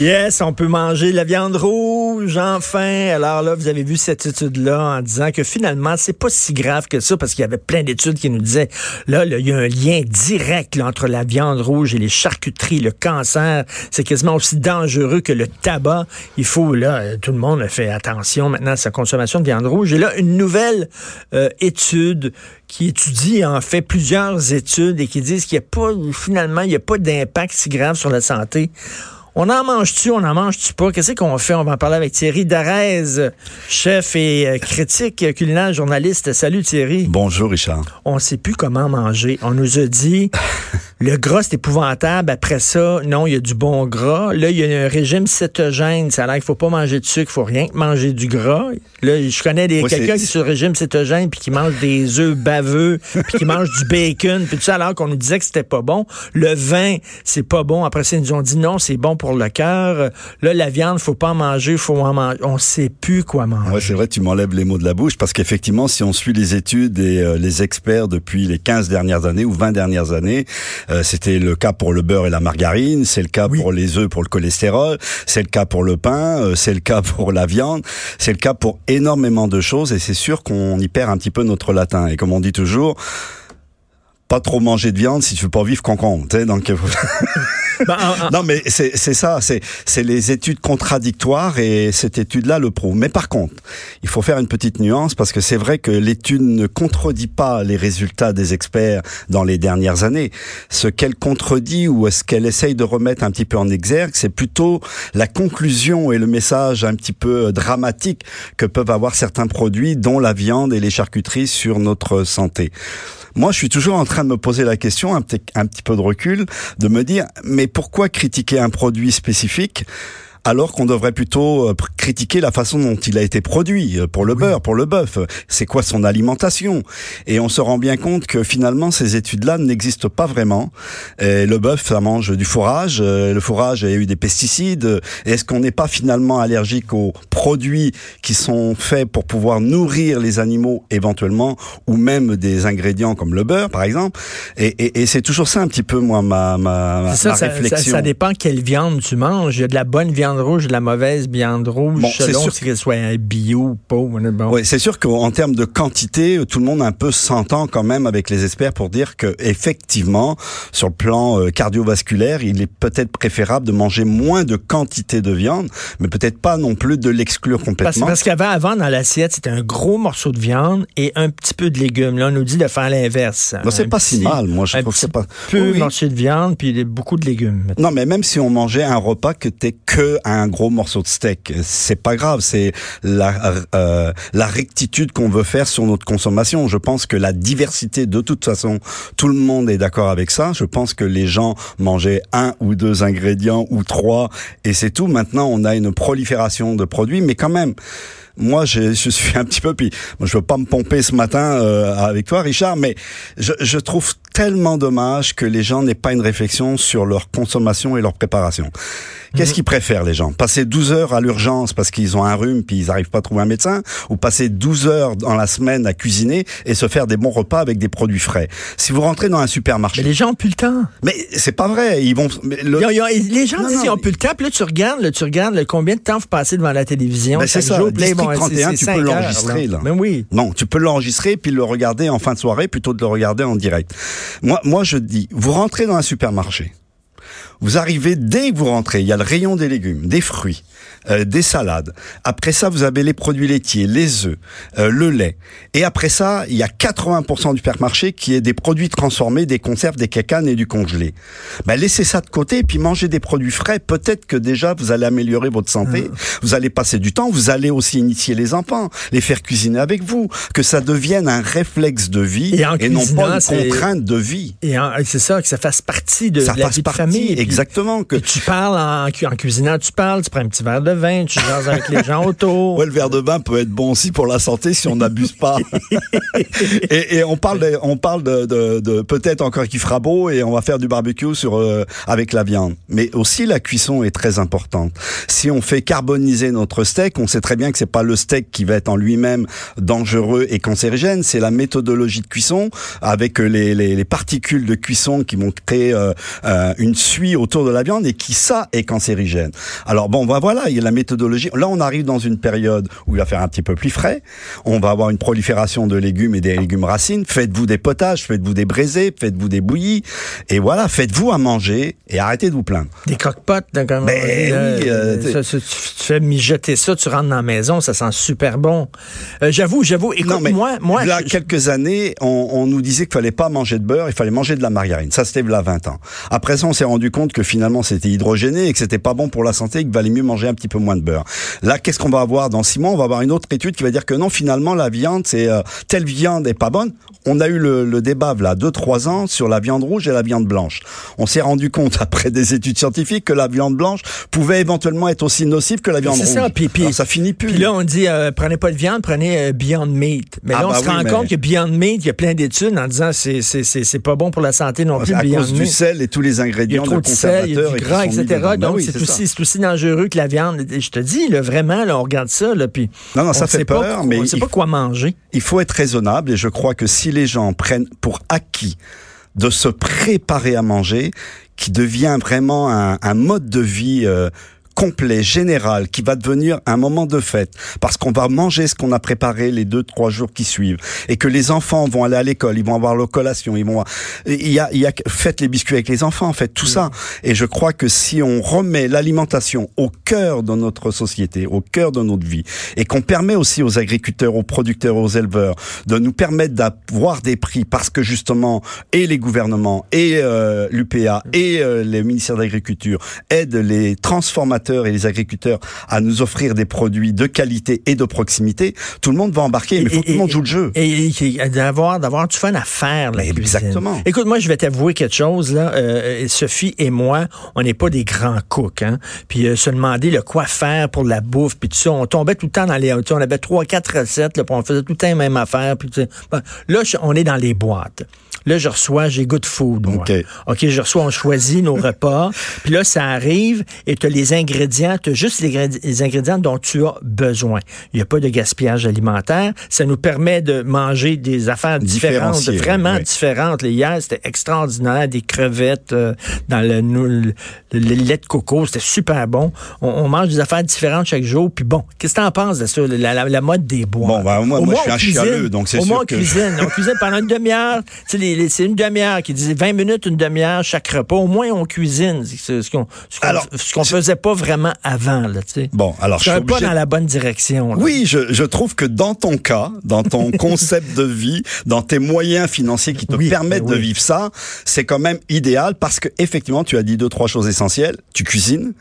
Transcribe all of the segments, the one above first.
Yes, on peut manger la viande rouge, enfin. Alors là, vous avez vu cette étude-là en disant que finalement, c'est pas si grave que ça parce qu'il y avait plein d'études qui nous disaient, là, il y a un lien direct entre la viande rouge et les charcuteries, le cancer. C'est quasiment aussi dangereux que le tabac. Il faut, là, tout le monde fait attention maintenant à sa consommation de viande rouge. Et là, une nouvelle euh, étude qui étudie en fait plusieurs études et qui disent qu'il n'y a pas, finalement, il n'y a pas d'impact si grave sur la santé. On en mange-tu, on en mange-tu pas? Qu'est-ce qu'on fait? On va en parler avec Thierry Darez, chef et euh, critique culinaire, journaliste. Salut Thierry. Bonjour Richard. On ne sait plus comment manger. On nous a dit, le gras c'est épouvantable. Après ça, non, il y a du bon gras. Là, il y a un régime cétogène. Ça a l'air qu'il faut pas manger de sucre, il faut rien que manger du gras. Là, je connais des, quelqu'un qui est sur le régime cétogène puis qui mange des œufs baveux puis qui mange du bacon. Puis tout ça alors qu'on nous disait que c'était pas bon. Le vin, c'est pas bon. Après ça, ils nous ont dit non, c'est bon pour le cœur. Là, la viande, faut pas en manger, faut en manger. On sait plus quoi manger. Ouais, c'est vrai, tu m'enlèves les mots de la bouche parce qu'effectivement, si on suit les études et euh, les experts depuis les 15 dernières années ou 20 dernières années, euh, c'était le cas pour le beurre et la margarine, c'est le cas pour les œufs pour le cholestérol, c'est le cas pour le pain, euh, c'est le cas pour la viande, c'est le cas pour énormément de choses et c'est sûr qu'on y perd un petit peu notre latin. Et comme on dit toujours, pas trop manger de viande si tu veux pas vivre concombre. Donc bah, non, mais c'est ça, c'est c'est les études contradictoires et cette étude-là le prouve. Mais par contre, il faut faire une petite nuance parce que c'est vrai que l'étude ne contredit pas les résultats des experts dans les dernières années. Ce qu'elle contredit ou est-ce qu'elle essaye de remettre un petit peu en exergue, c'est plutôt la conclusion et le message un petit peu dramatique que peuvent avoir certains produits, dont la viande et les charcuteries sur notre santé. Moi, je suis toujours en train de me poser la question, un petit, un petit peu de recul, de me dire, mais pourquoi critiquer un produit spécifique alors qu'on devrait plutôt euh, critiquer la façon dont il a été produit euh, pour le beurre, pour le bœuf. C'est quoi son alimentation? Et on se rend bien compte que finalement ces études-là n'existent pas vraiment. Et le bœuf, ça mange du fourrage. Euh, le fourrage a eu des pesticides. Est-ce qu'on n'est pas finalement allergique aux produits qui sont faits pour pouvoir nourrir les animaux éventuellement, ou même des ingrédients comme le beurre, par exemple? Et, et, et c'est toujours ça un petit peu moi ma, ma, ma réflexion. Ça, ça dépend quelle viande tu manges. Il y a de la bonne viande rouge, de la mauvaise viande rouge, bon, selon si qu'elle soit bio ou pas. Bon. Oui, c'est sûr qu'en termes de quantité, tout le monde un peu s'entend quand même avec les experts pour dire que effectivement, sur le plan euh, cardiovasculaire, il est peut-être préférable de manger moins de quantité de viande, mais peut-être pas non plus de l'exclure complètement. Parce, parce qu'avant, avant, dans l'assiette, c'était un gros morceau de viande et un petit peu de légumes. Là, on nous dit de faire l'inverse. c'est pas si mal, moi, je trouve que c'est pas... peu oui. de viande puis beaucoup de légumes. Non, mais même si on mangeait un repas que t'es que un gros morceau de steak. C'est pas grave, c'est la, euh, la rectitude qu'on veut faire sur notre consommation. Je pense que la diversité, de toute façon, tout le monde est d'accord avec ça. Je pense que les gens mangeaient un ou deux ingrédients ou trois et c'est tout. Maintenant, on a une prolifération de produits, mais quand même, moi, je, je, suis un petit peu, puis moi, je veux pas me pomper ce matin euh, avec toi, Richard, mais je, je trouve tellement dommage que les gens n'aient pas une réflexion sur leur consommation et leur préparation. Qu'est-ce mmh. qu'ils préfèrent les gens? Passer 12 heures à l'urgence parce qu'ils ont un rhume puis ils n'arrivent pas à trouver un médecin ou passer 12 heures dans la semaine à cuisiner et se faire des bons repas avec des produits frais? Si vous rentrez dans un supermarché, mais les gens ont plus le temps. Mais c'est pas vrai, ils vont le... les gens non, disent qu'ils ont plus le temps, puis là tu regardes, là, tu regardes là, combien de temps vous passez devant la télévision ben, c'est ça. Jour, bon, 31, tu peux l'enregistrer là. Mais ben oui. Non, tu peux l'enregistrer puis le regarder en fin de soirée plutôt de le regarder en direct. Moi moi je dis, vous rentrez dans un supermarché. Vous arrivez dès que vous rentrez, il y a le rayon des légumes, des fruits, euh, des salades. Après ça, vous avez les produits laitiers, les œufs, euh, le lait. Et après ça, il y a 80% du supermarché qui est des produits transformés, des conserves, des cacanes et du congelé. Ben, laissez ça de côté et puis mangez des produits frais. Peut-être que déjà vous allez améliorer votre santé. Mmh. Vous allez passer du temps. Vous allez aussi initier les enfants, les faire cuisiner avec vous, que ça devienne un réflexe de vie et, et non pas une contrainte de vie. Et c'est ça, que ça fasse partie de, ça de la vie de partie, famille. Exactement. Que tu parles en, en, cuisinant, tu parles, tu prends un petit verre de vin, tu jases avec les gens autour. Ouais, le verre de vin peut être bon aussi pour la santé si on n'abuse pas. et, et, on parle, de, on parle de, de, de peut-être encore qu'il fera beau et on va faire du barbecue sur euh, avec la viande. Mais aussi la cuisson est très importante. Si on fait carboniser notre steak, on sait très bien que c'est pas le steak qui va être en lui-même dangereux et cancérigène, c'est la méthodologie de cuisson avec les, les, les, particules de cuisson qui vont créer euh, euh, une suie autour de la viande et qui ça est cancérigène. Alors bon, ben voilà, il y a la méthodologie. Là, on arrive dans une période où il va faire un petit peu plus frais. On va avoir une prolifération de légumes et des légumes racines. Faites-vous des potages, faites-vous des braisés, faites-vous des bouillies, et voilà, faites-vous à manger et arrêtez de vous plaindre. Des croque-potes, comme Ben oui, euh, ça, tu, tu fais mijoter ça, tu rentres dans la maison, ça sent super bon. Euh, j'avoue, j'avoue. Écoute, Non, mais moi, moi, il y a je- quelques années, on, on nous disait qu'il fallait pas manger de beurre, il fallait manger de la margarine. Ça, c'était là 20 ans. Après ça, on s'est rendu compte que finalement, c'était hydrogéné et que c'était pas bon pour la santé et qu'il valait mieux manger un petit peu moins de beurre. Là, qu'est-ce qu'on va avoir dans six mois? On va avoir une autre étude qui va dire que non, finalement, la viande, c'est euh, telle viande est pas bonne. On a eu le, le débat là deux trois ans sur la viande rouge et la viande blanche. On s'est rendu compte après des études scientifiques que la viande blanche pouvait éventuellement être aussi nocive que la viande C'est rouge. ça, puis- ça finit plus. Puis là, on dit, euh, prenez pas de viande, prenez euh, Beyond Meat. Mais Ah, là, on bah se oui, rend mais- compte que Beyond Meat, il y a plein d'études en disant c'est c'est c'est c'est pas bon pour la santé non plus. à Beyond cause du Meat. sel et tous les ingrédients trop de de sel, il y a du gras, etc. dedans. Ben Donc, oui, c'est aussi, dangereux que la viande. Je te dis, là, vraiment, là, on regarde ça, là, puis Non, non, on ça fait sait pas peur, mais on sait il- pas quoi manger. Il faut être raisonnable et je crois que si les gens prennent pour acquis de se préparer à manger, qui devient vraiment un, un mode de vie euh, complet, général, qui va devenir un moment de fête, parce qu'on va manger ce qu'on a préparé les deux, trois jours qui suivent, et que les enfants vont aller à l'école, ils vont avoir leur collation, ils vont, il y a, il y a, faites les biscuits avec les enfants, faites tout ça. Et je crois que si on remet l'alimentation au cœur de notre société, au cœur de notre vie, et qu'on permet aussi aux agriculteurs, aux producteurs, aux éleveurs de nous permettre d'avoir des prix, parce que justement, et les gouvernements, et euh, l'UPA, et euh, les ministères d'agriculture aident les transformateurs et les agriculteurs à nous offrir des produits de qualité et de proximité, tout le monde va embarquer, mais il faut que tout le monde joue le jeu. Et, et- et d'avoir, d'avoir du fun à faire, la exactement. Écoute, moi, je vais t'avouer quelque chose, là. Euh, Sophie et moi, on n'est pas des grands cooks, hein. Puis euh, se demander le quoi faire pour la bouffe, puis tout ça. On tombait tout le temps dans les... On avait trois, quatre recettes, là, puis on faisait tout le temps la même affaire. Puis, bon, là, on est dans les boîtes. Là, je reçois, j'ai good food. moi. OK. OK, je reçois, on choisit nos repas. Puis là, ça arrive et tu as les ingrédients, tu as juste les, ingrédients dont tu as besoin. Il n'y a pas de gaspillage alimentaire. Ça nous permet de manger des affaires différentes, vraiment oui. différentes. Les hier, c'était extraordinaire. Des crevettes euh, dans le, nou- le- le lait de coco, c'était super bon. On, on mange des affaires différentes chaque jour. Puis bon, qu'est-ce que tu en penses de ça, la, la- la mode des bois? Bon, bah, moi- moi, je suis un chialeux, donc c'est Au moins, sûr on cuisine. On cuisine pendant une demi-heure. C'est une demi-heure qui disait 20 minutes, une demi-heure chaque repas. Au moins, on cuisine. C'est ce qu'on ce qu'on- faisait pas vraiment avant. Là, tu sais. Bon, alors je suis un pas obligé- dans la bonne direction. là. Oui, je, je trouve que dans ton cas, dans ton concept de vie, dans tes moyens financiers qui te Oui, permettent oui. de vivre ça, c'est quand même idéal parce que effectivement, tu as dit deux trois choses essentielles. Tu cuisines,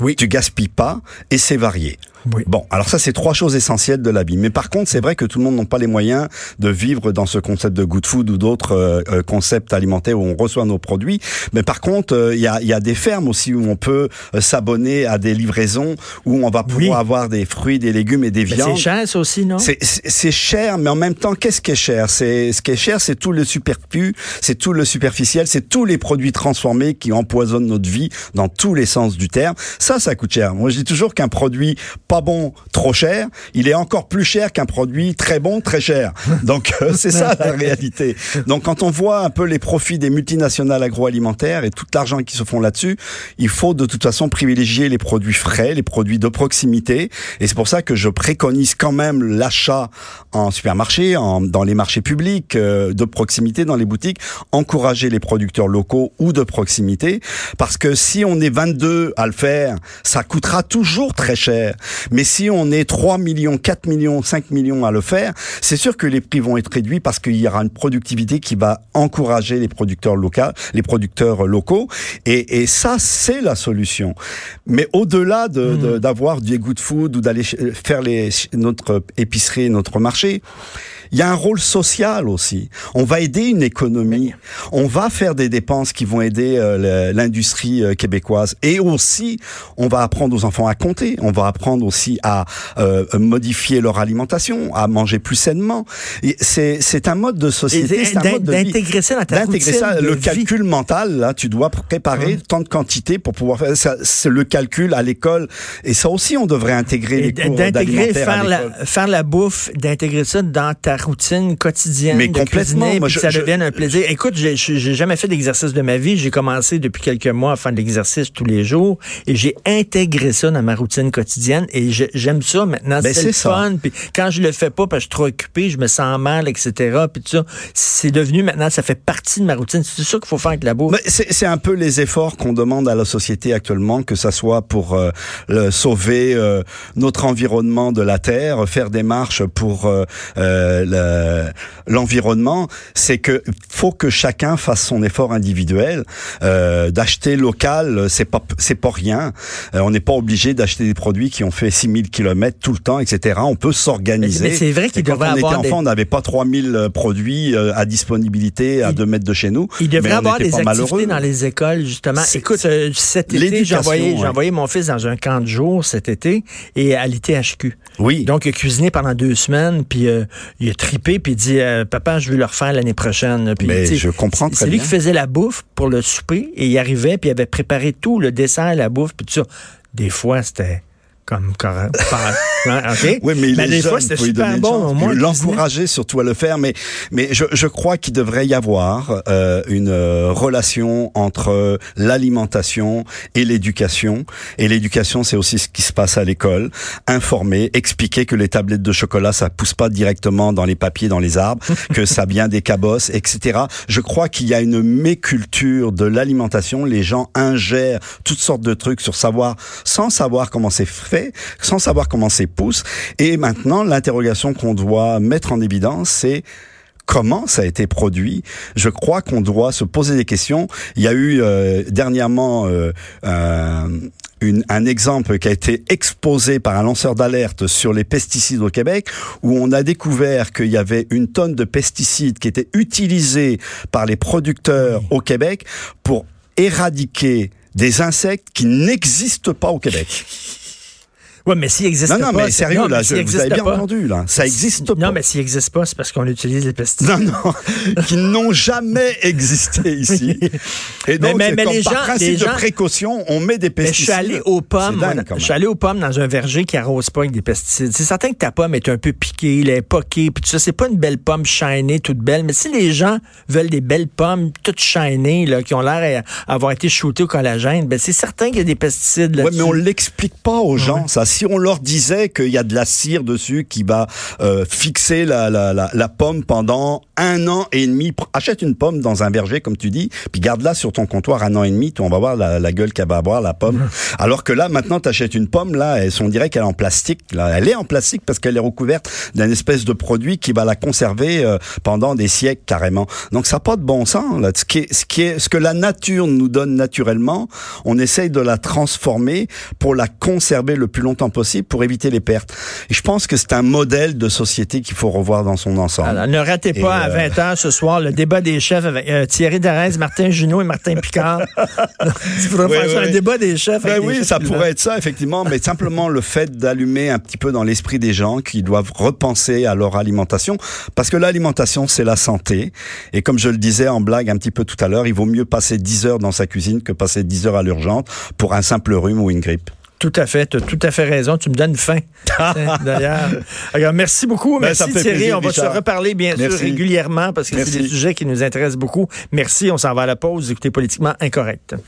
Oui. tu gaspilles pas et c'est varié. Oui. Bon, alors ça c'est trois choses essentielles de la vie. Mais par contre, c'est vrai que tout le monde n'a pas les moyens de vivre dans ce concept de good food ou d'autres euh, euh, concepts alimentaires où on reçoit nos produits. Mais par contre, euh, il y, a, y a des fermes aussi où on peut s'abonner à des livraisons où on va pouvoir Oui. avoir des fruits, des légumes et des Mais viandes. c'est cher, ça aussi, non? C'est cher, mais en même temps, qu'est-ce qui est cher? C'est ce qui est cher, c'est tout le superflu, c'est tout le superficiel, c'est tous les produits transformés qui empoisonnent notre vie dans tous les sens du terme. Ça, ça coûte cher. Moi, je dis toujours qu'un produit pas bon, trop cher, il est encore plus cher qu'un produit très bon, très cher. Donc euh, c'est ça la réalité. Donc quand on voit un peu les profits des multinationales agroalimentaires et tout l'argent qui se font là-dessus, il faut de toute façon privilégier les produits frais, les produits de proximité. Et c'est pour ça que je préconise quand même l'achat en supermarché, en, dans les marchés publics, euh, de proximité, dans les boutiques, encourager les producteurs locaux ou de proximité, parce que si on est 22 à le faire, ça coûtera toujours très cher. Mais si on est 3 millions, 4 millions, 5 millions à le faire, c'est sûr que les prix vont être réduits parce qu'il y aura une productivité qui va encourager les producteurs locaux, les producteurs locaux. Et, et ça, c'est la solution. Mais au-delà de, de- d'avoir du good food ou d'aller faire les, notre épicerie, notre marché, il y a un rôle social aussi. On va aider une économie. On va faire des dépenses qui vont aider euh, l'industrie euh, québécoise. Et aussi, on va apprendre aux enfants à compter. On va apprendre aussi à euh, modifier leur alimentation, à manger plus sainement. Et C'est un mode de société, Et c'est un mode. D'intégrer ça dans ta D'intégrer routine ça, de le vie. calcul mental, là, tu dois préparer tant de quantité pour pouvoir faire ça. C'est le calcul à l'école. Et ça aussi, Et on devrait intégrer les cours d'intégrer, d'alimentaire faire la, faire la bouffe, d'intégrer ça dans ta routine quotidienne. Mais de complètement. cuisiner, Moi, je- ça je- devienne un plaisir. Écoute, j'ai j'ai jamais fait d'exercice de ma vie. J'ai commencé depuis quelques mois à faire de l'exercice tous les jours et j'ai intégré ça dans ma routine quotidienne et je- j'aime ça maintenant. Ben, c'est c'est le ça. fun. Puis quand je le fais pas parce que je suis trop occupé, je me sens mal, etc. Puis tout ça, c'est devenu maintenant, ça fait partie de ma routine. C'est ça qu'il faut faire avec la bouffe. Mais c'est c'est un peu les efforts qu'on demande à la société actuellement, que ça soit pour euh, le- sauver euh, notre environnement de la terre, faire des marches pour euh, euh, l'environnement. c'est que faut que chacun fasse son effort individuel. Euh, d'acheter local, c'est pas c'est pas rien. Euh, on n'est pas obligé d'acheter des produits qui ont fait 6000 kilomètres tout le temps, etc. On peut s'organiser. Mais- c'est vrai qu'il Et quand devrait on était avoir des- enfant, on n'avait pas 3000 produits euh, à disponibilité à Il- 2 mètres de chez nous. Il devrait on avoir des activités malheureux. dans les écoles, justement. Écoute, euh, cet été, j'ai envoyé, ouais. envoyé mon fils dans un camp de jour cet été et à l'ITHQ. Oui. Donc, il a cuisiné pendant deux semaines, puis il a tripé, puis dit euh, Papa, je veux le refaire l'année prochaine. Puis, Mais je comprends très C'est lui qui faisait la bouffe pour le souper, et il arrivait, puis il avait préparé tout, le dessert, la bouffe, puis tout ça. Des fois, c'était comme correct. hein, OK? Oui, mais, il est des jeune, fois, c'était super bon. l'encourager surtout à le faire. Mais, mais je, je crois qu'il devrait y avoir euh, une euh, relation entre l'alimentation et l'éducation. Et l'éducation, c'est aussi ce qui se passe à l'école. Informer, expliquer que les tablettes de chocolat, ça pousse pas directement dans les papiers, dans les arbres, que ça vient des cabosses, etc. Je crois qu'il y a une méculture de l'alimentation. Les gens ingèrent toutes sortes de trucs sur savoir, sans savoir comment c'est fait, sans savoir comment c'est pousse. Et maintenant, l'interrogation qu'on doit mettre en évidence, c'est comment ça a été produit. Je crois qu'on doit se poser des questions. Il y a eu euh, dernièrement euh, un, une- un exemple qui a été exposé par un lanceur d'alerte sur les pesticides au Québec, où on a découvert qu'il y avait une tonne de pesticides qui étaient utilisés par les producteurs au Québec pour éradiquer des insectes qui n'existent pas au Québec. Ouais, mais s'il existe Non, pas. non, mais c'est- sérieux, non, là, mais vous avez bien pas- entendu, là. Ça existe pas. Non, mais s'il n'existe pas, c'est parce qu'on utilise les pesticides. Non, non, qui n'ont jamais existé ici. Et donc, mais- mais comme les par gens- principe les de précaution, on met des Mais je pesticides. suis allé aux pommes. Dingue, je suis allé aux pommes dans un verger qui arrose pas avec des pesticides. C'est certain que ta pomme est un peu piquée, elle est poquée, puis tout ça. C'est pas une belle pomme shinée, toute belle. Mais si les gens veulent des belles pommes toutes shinées, là, qui ont l'air à avoir été shootées au collagène, ben c'est certain qu'il y a des pesticides là-dessus. mais on l'explique pas aux gens, ça. Si on leur disait qu'il y a de la cire dessus qui va euh, fixer la, la, la, la pomme pendant un an et demi, achète une pomme dans un verger, comme tu dis, puis garde-la sur ton comptoir un an et demi, on va voir la, la gueule qu'elle va avoir, la pomme. Alors que là, maintenant, tu achètes une pomme, là, elle, on dirait qu'elle est en plastique. Là. Elle est en plastique parce qu'elle est recouverte d'un espèce de produit qui va la conserver euh, pendant des siècles, carrément. Donc, ça n'a pas de bon sens. Là. Ce, qui est, ce, qui est, ce que la nature nous donne naturellement, on essaye de la transformer pour la conserver le plus longtemps possible pour éviter les pertes. Et je pense que c'est un modèle de société qu'il faut revoir dans son ensemble. Alors, ne ratez Et, pas à euh, 20h ce soir le débat des chefs avec euh, Thierry Darès, Martin Junot et Martin Picard. Il faudra Oui, faire oui. un débat des chefs. Ben oui, chefs ça pourrait être ça, effectivement, mais simplement le fait d'allumer un petit peu dans l'esprit des gens qui doivent repenser à leur alimentation, parce que l'alimentation, c'est la santé. Et comme je le disais en blague un petit peu tout à l'heure, il vaut mieux passer 10 heures dans sa cuisine que passer 10 heures à l'urgence pour un simple rhume ou une grippe. Tout à fait, tu as tout à fait raison. Tu me donnes faim. D'ailleurs. Merci beaucoup. Ben, merci Thierry. plaisir, on va Richard. se reparler bien sûr régulièrement parce que c'est des sujets qui nous intéressent beaucoup. Merci. On s'en va à la pause. Écoutez Politiquement Incorrect.